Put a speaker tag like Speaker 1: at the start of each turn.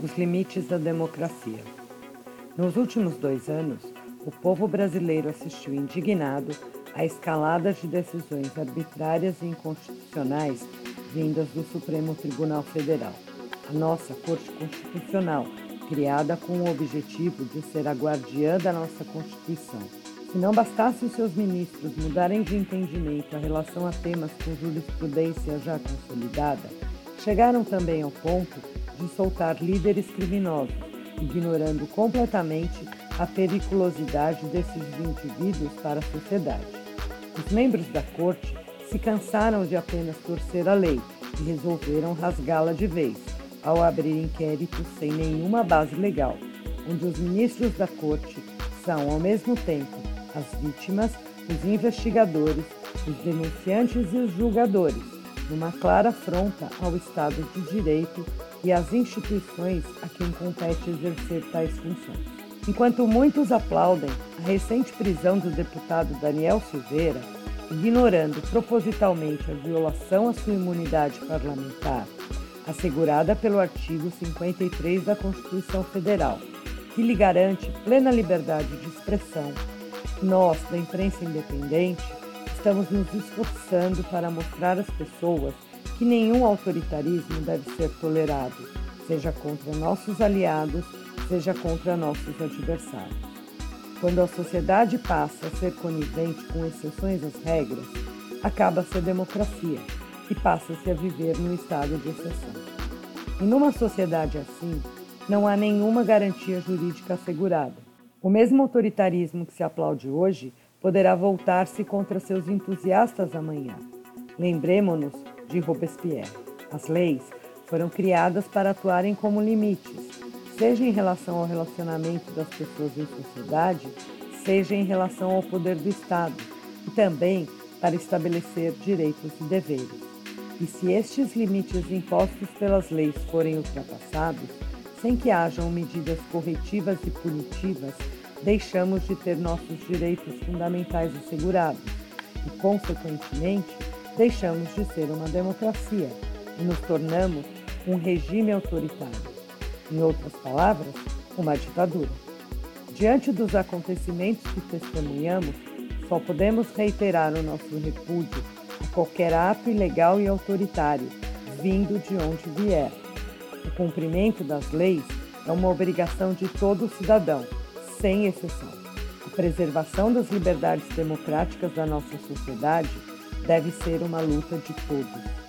Speaker 1: Os limites da democracia. Nos últimos dois anos, o povo brasileiro assistiu indignado à escalada de decisões arbitrárias e inconstitucionais vindas do Supremo Tribunal Federal, a nossa Corte Constitucional, criada com o objetivo de ser a guardiã da nossa Constituição. Se não bastasse os seus ministros mudarem de entendimento a relação a temas com jurisprudência já consolidada, chegaram também ao ponto de soltar líderes criminosos, ignorando completamente a periculosidade desses indivíduos para a sociedade. Os membros da corte se cansaram de apenas torcer a lei e resolveram rasgá-la de vez, ao abrir inquéritos sem nenhuma base legal, onde os ministros da corte são, ao mesmo tempo, as vítimas, os investigadores, os denunciantes e os julgadores, numa clara afronta ao Estado de Direito e às instituições a quem compete exercer tais funções. Enquanto muitos aplaudem a recente prisão do deputado Daniel Silveira, ignorando propositalmente a violação à sua imunidade parlamentar, assegurada pelo artigo 53 da Constituição Federal, que lhe garante plena liberdade de expressão, nós, da imprensa independente, estamos nos esforçando para mostrar às pessoas que nenhum autoritarismo deve ser tolerado, seja contra nossos aliados, seja contra nossos adversários. Quando a sociedade passa a ser conivente com exceções às regras, acaba-se a democracia e passa-se a viver num estado de exceção. E numa sociedade assim, não há nenhuma garantia jurídica assegurada. O mesmo autoritarismo que se aplaude hoje poderá voltar-se contra seus entusiastas amanhã. Lembremos-nos de Robespierre. As leis foram criadas para atuarem como limites, seja em relação ao relacionamento das pessoas em sociedade, seja em relação ao poder do Estado, e também para estabelecer direitos e deveres. E se estes limites impostos pelas leis forem ultrapassados, sem que hajam medidas corretivas e punitivas, deixamos de ter nossos direitos fundamentais assegurados e, consequentemente, deixamos de ser uma democracia e nos tornamos um regime autoritário. Em outras palavras, uma ditadura. Diante dos acontecimentos que testemunhamos, só podemos reiterar o nosso repúdio a qualquer ato ilegal e autoritário, vindo de onde vier. O cumprimento das leis é uma obrigação de todo cidadão, sem exceção. A preservação das liberdades democráticas da nossa sociedade deve ser uma luta de todos.